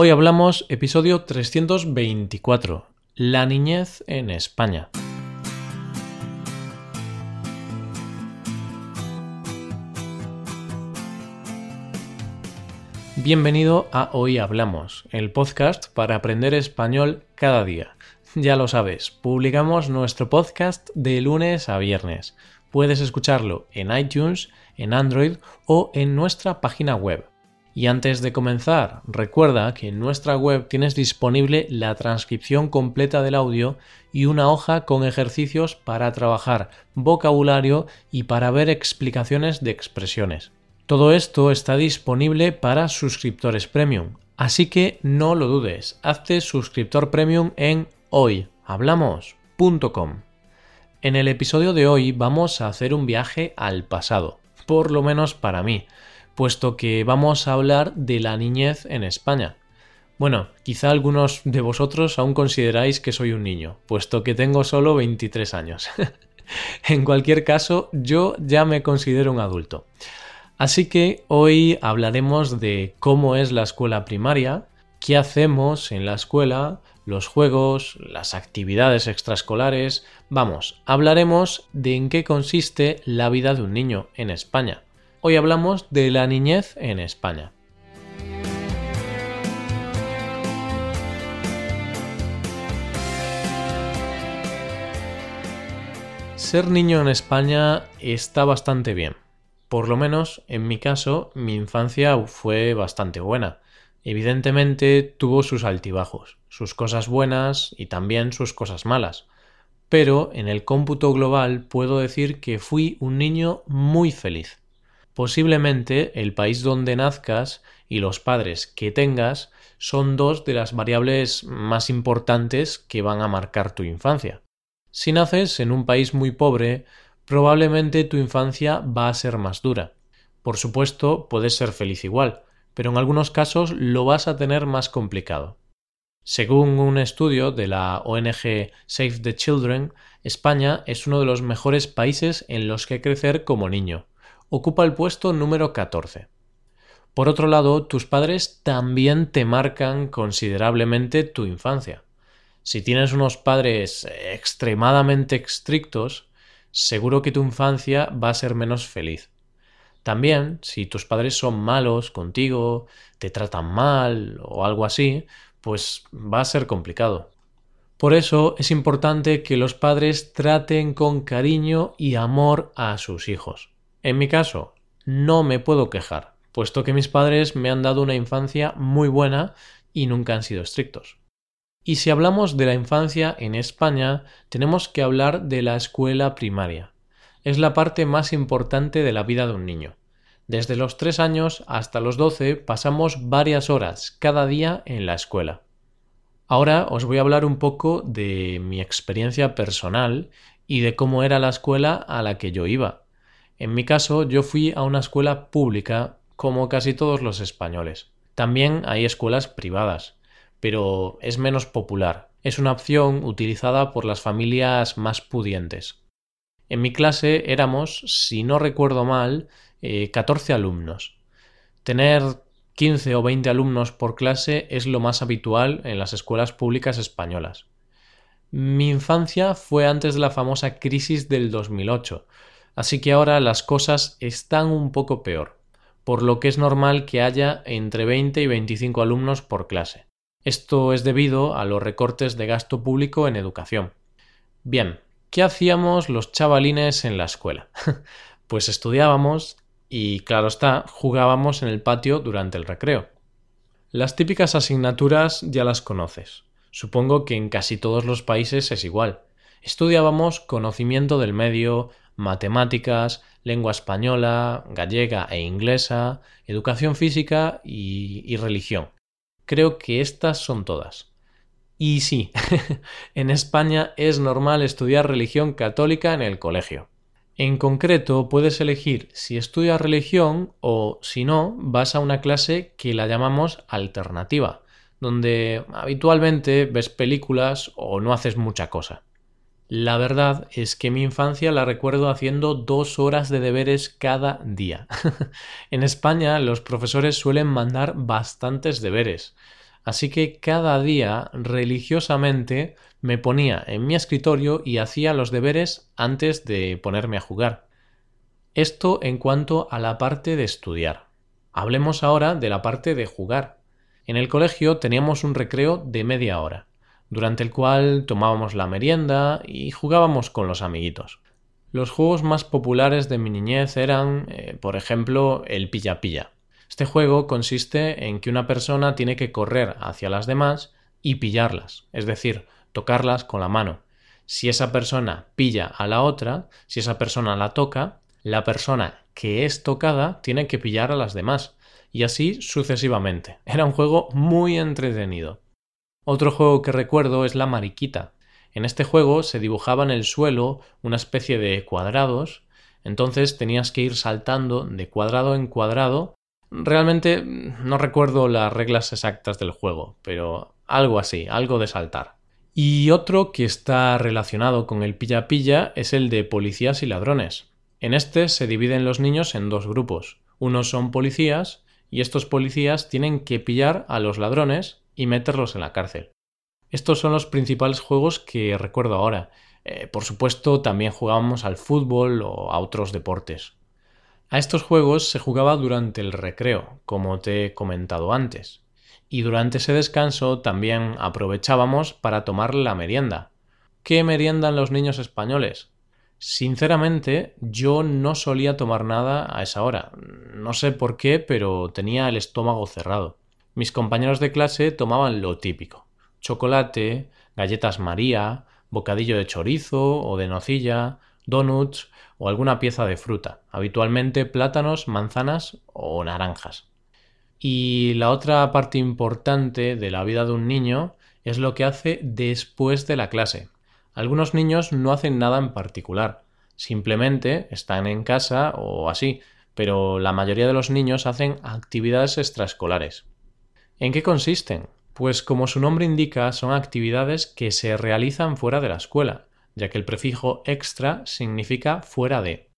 Hoy hablamos episodio 324, La niñez en España. Bienvenido a Hoy Hablamos, el podcast para aprender español cada día. Ya lo sabes, publicamos nuestro podcast de lunes a viernes. Puedes escucharlo en iTunes, en Android o en nuestra página web y antes de comenzar, recuerda que en nuestra web tienes disponible la transcripción completa del audio y una hoja con ejercicios para trabajar vocabulario y para ver explicaciones de expresiones. Todo esto está disponible para suscriptores premium, así que no lo dudes, hazte suscriptor premium en hoyhablamos.com. En el episodio de hoy vamos a hacer un viaje al pasado, por lo menos para mí puesto que vamos a hablar de la niñez en España. Bueno, quizá algunos de vosotros aún consideráis que soy un niño, puesto que tengo solo 23 años. en cualquier caso, yo ya me considero un adulto. Así que hoy hablaremos de cómo es la escuela primaria, qué hacemos en la escuela, los juegos, las actividades extraescolares, vamos, hablaremos de en qué consiste la vida de un niño en España. Hoy hablamos de la niñez en España. Ser niño en España está bastante bien. Por lo menos, en mi caso, mi infancia fue bastante buena. Evidentemente tuvo sus altibajos, sus cosas buenas y también sus cosas malas. Pero en el cómputo global puedo decir que fui un niño muy feliz. Posiblemente el país donde nazcas y los padres que tengas son dos de las variables más importantes que van a marcar tu infancia. Si naces en un país muy pobre, probablemente tu infancia va a ser más dura. Por supuesto, puedes ser feliz igual, pero en algunos casos lo vas a tener más complicado. Según un estudio de la ONG Save the Children, España es uno de los mejores países en los que crecer como niño ocupa el puesto número 14. Por otro lado, tus padres también te marcan considerablemente tu infancia. Si tienes unos padres extremadamente estrictos, seguro que tu infancia va a ser menos feliz. También, si tus padres son malos contigo, te tratan mal o algo así, pues va a ser complicado. Por eso es importante que los padres traten con cariño y amor a sus hijos. En mi caso, no me puedo quejar, puesto que mis padres me han dado una infancia muy buena y nunca han sido estrictos. Y si hablamos de la infancia en España, tenemos que hablar de la escuela primaria. Es la parte más importante de la vida de un niño. Desde los 3 años hasta los 12 pasamos varias horas cada día en la escuela. Ahora os voy a hablar un poco de mi experiencia personal y de cómo era la escuela a la que yo iba. En mi caso, yo fui a una escuela pública como casi todos los españoles. También hay escuelas privadas, pero es menos popular. Es una opción utilizada por las familias más pudientes. En mi clase éramos, si no recuerdo mal, 14 eh, alumnos. Tener 15 o 20 alumnos por clase es lo más habitual en las escuelas públicas españolas. Mi infancia fue antes de la famosa crisis del 2008, Así que ahora las cosas están un poco peor, por lo que es normal que haya entre 20 y 25 alumnos por clase. Esto es debido a los recortes de gasto público en educación. Bien, ¿qué hacíamos los chavalines en la escuela? pues estudiábamos y, claro está, jugábamos en el patio durante el recreo. Las típicas asignaturas ya las conoces. Supongo que en casi todos los países es igual. Estudiábamos conocimiento del medio, matemáticas, lengua española, gallega e inglesa, educación física y, religión. Creo que estas son todas. Y sí, en España es normal estudiar religión católica en el colegio. En concreto, puedes elegir si estudias religión o, si no, vas a una clase que la llamamos alternativa, donde habitualmente ves películas o no haces mucha cosa. La verdad es que mi infancia la recuerdo haciendo dos horas de deberes cada día. en España los profesores suelen mandar bastantes deberes, Así que cada día, religiosamente, me ponía en mi escritorio y hacía los deberes antes de ponerme a jugar. Esto en cuanto a la parte de estudiar. Hablemos ahora de la parte de jugar. En el colegio teníamos un recreo de media hora, durante el cual tomábamos la merienda y jugábamos con los amiguitos. Los juegos más populares de mi niñez eran, eh, por ejemplo, el pilla-pilla. Este juego consiste en que una persona tiene que correr hacia las demás y pillarlas, es decir, tocarlas con la mano. Si esa persona pilla a la otra, si esa persona la toca, la persona que es tocada tiene que pillar a las demás, y así sucesivamente. Era un juego muy entretenido. Otro juego que recuerdo es la mariquita. En este juego se dibujaba en el suelo una especie de cuadrados, entonces tenías que ir saltando de cuadrado en cuadrado. Realmente no recuerdo las reglas exactas del juego, pero algo así, algo de saltar. Y otro que está relacionado con el pilla-pilla es el de policías y ladrones. En este se dividen los niños en dos grupos. Unos son policías y estos policías tienen que pillar a los ladrones y meterlos en la cárcel. Estos son los principales juegos que recuerdo ahora. Eh, por supuesto, también jugábamos al fútbol o a otros deportes. A estos juegos se jugaba durante el recreo, como te he comentado antes, y durante ese descanso también aprovechábamos para tomar la merienda. ¿Qué meriendan los niños españoles? Sinceramente, yo no solía tomar nada a esa hora. No sé por qué, pero tenía el estómago cerrado. Mis compañeros de clase tomaban lo típico. Chocolate, galletas María, bocadillo de chorizo o de nocilla, donuts o alguna pieza de fruta, habitualmente plátanos, manzanas o naranjas. Y la otra parte importante de la vida de un niño es lo que hace después de la clase. Algunos niños no hacen nada en particular, simplemente están en casa o así, pero la mayoría de los niños hacen actividades extraescolares. ¿En qué consisten? Pues como su nombre indica, son actividades que se realizan fuera de la escuela, ya que el prefijo extra significa fuera de.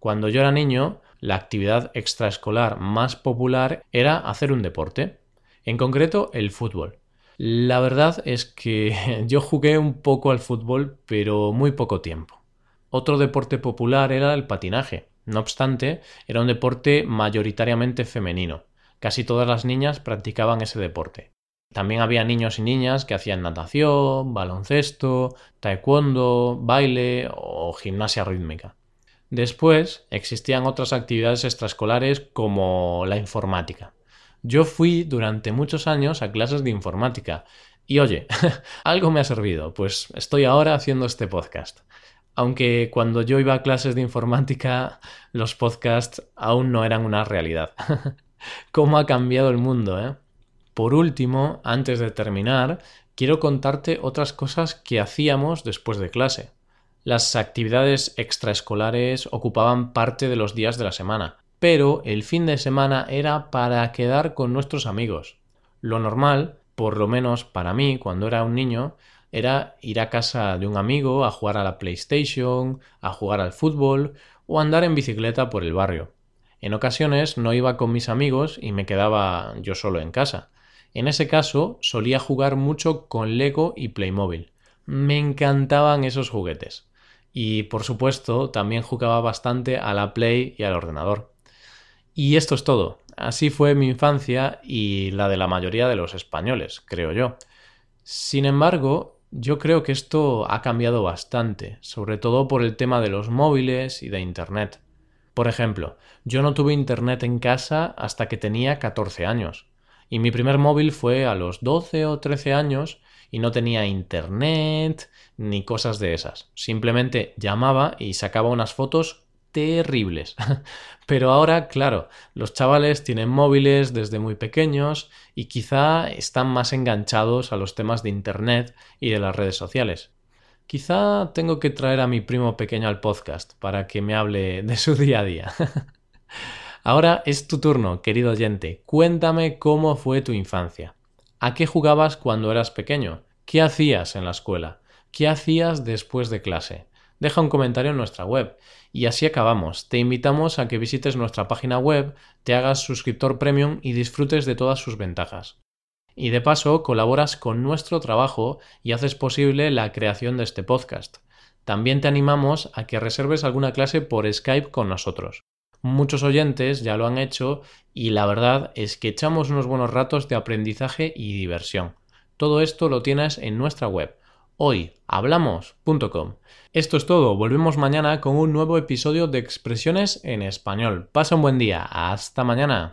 Cuando yo era niño, la actividad extraescolar más popular era hacer un deporte, en concreto el fútbol. La verdad es que yo jugué un poco al fútbol, pero muy poco tiempo. Otro deporte popular era el patinaje. No obstante, era un deporte mayoritariamente femenino. Casi todas las niñas practicaban ese deporte. También había niños y niñas que hacían natación, baloncesto, taekwondo, baile o gimnasia rítmica. Después existían otras actividades extraescolares como la informática. Yo fui durante muchos años a clases de informática y oye, algo me ha servido, pues estoy ahora haciendo este podcast. Aunque cuando yo iba a clases de informática, los podcasts aún no eran una realidad. ¿Cómo ha cambiado el mundo, eh? Por último, antes de terminar, quiero contarte otras cosas que hacíamos después de clase. Las actividades extraescolares ocupaban parte de los días de la semana, pero el fin de semana era para quedar con nuestros amigos. Lo normal, por lo menos para mí, cuando era un niño, era ir a casa de un amigo a jugar a la PlayStation, a jugar al fútbol o andar en bicicleta por el barrio. En ocasiones no iba con mis amigos y me quedaba yo solo en casa. En ese caso solía jugar mucho con Lego y Playmobil. Me encantaban esos juguetes. Y por supuesto también jugaba bastante a la Play y al ordenador. Y esto es todo. Así fue mi infancia y la de la mayoría de los españoles, creo yo. Sin embargo, yo creo que esto ha cambiado bastante, sobre todo por el tema de los móviles y de Internet. Por ejemplo, yo no tuve Internet en casa hasta que tenía 14 años, y mi primer móvil fue a los 12 o 13 años y no tenía Internet ni cosas de esas. Simplemente llamaba y sacaba unas fotos terribles. Pero ahora, claro, los chavales tienen móviles desde muy pequeños y quizá están más enganchados a los temas de Internet y de las redes sociales. Quizá tengo que traer a mi primo pequeño al podcast para que me hable de su día a día. Ahora es tu turno, querido oyente. Cuéntame cómo fue tu infancia. ¿A qué jugabas cuando eras pequeño? ¿Qué hacías en la escuela? ¿Qué hacías después de clase? deja un comentario en nuestra web. Y así acabamos. Te invitamos a que visites nuestra página web, te hagas suscriptor premium y disfrutes de todas sus ventajas. Y de paso colaboras con nuestro trabajo y haces posible la creación de este podcast. También te animamos a que reserves alguna clase por Skype con nosotros. Muchos oyentes ya lo han hecho y la verdad es que echamos unos buenos ratos de aprendizaje y diversión. Todo esto lo tienes en nuestra web hoyhablamos.com. Esto es todo, volvemos mañana con un nuevo episodio de Expresiones en Español. Pasa un buen día, hasta mañana.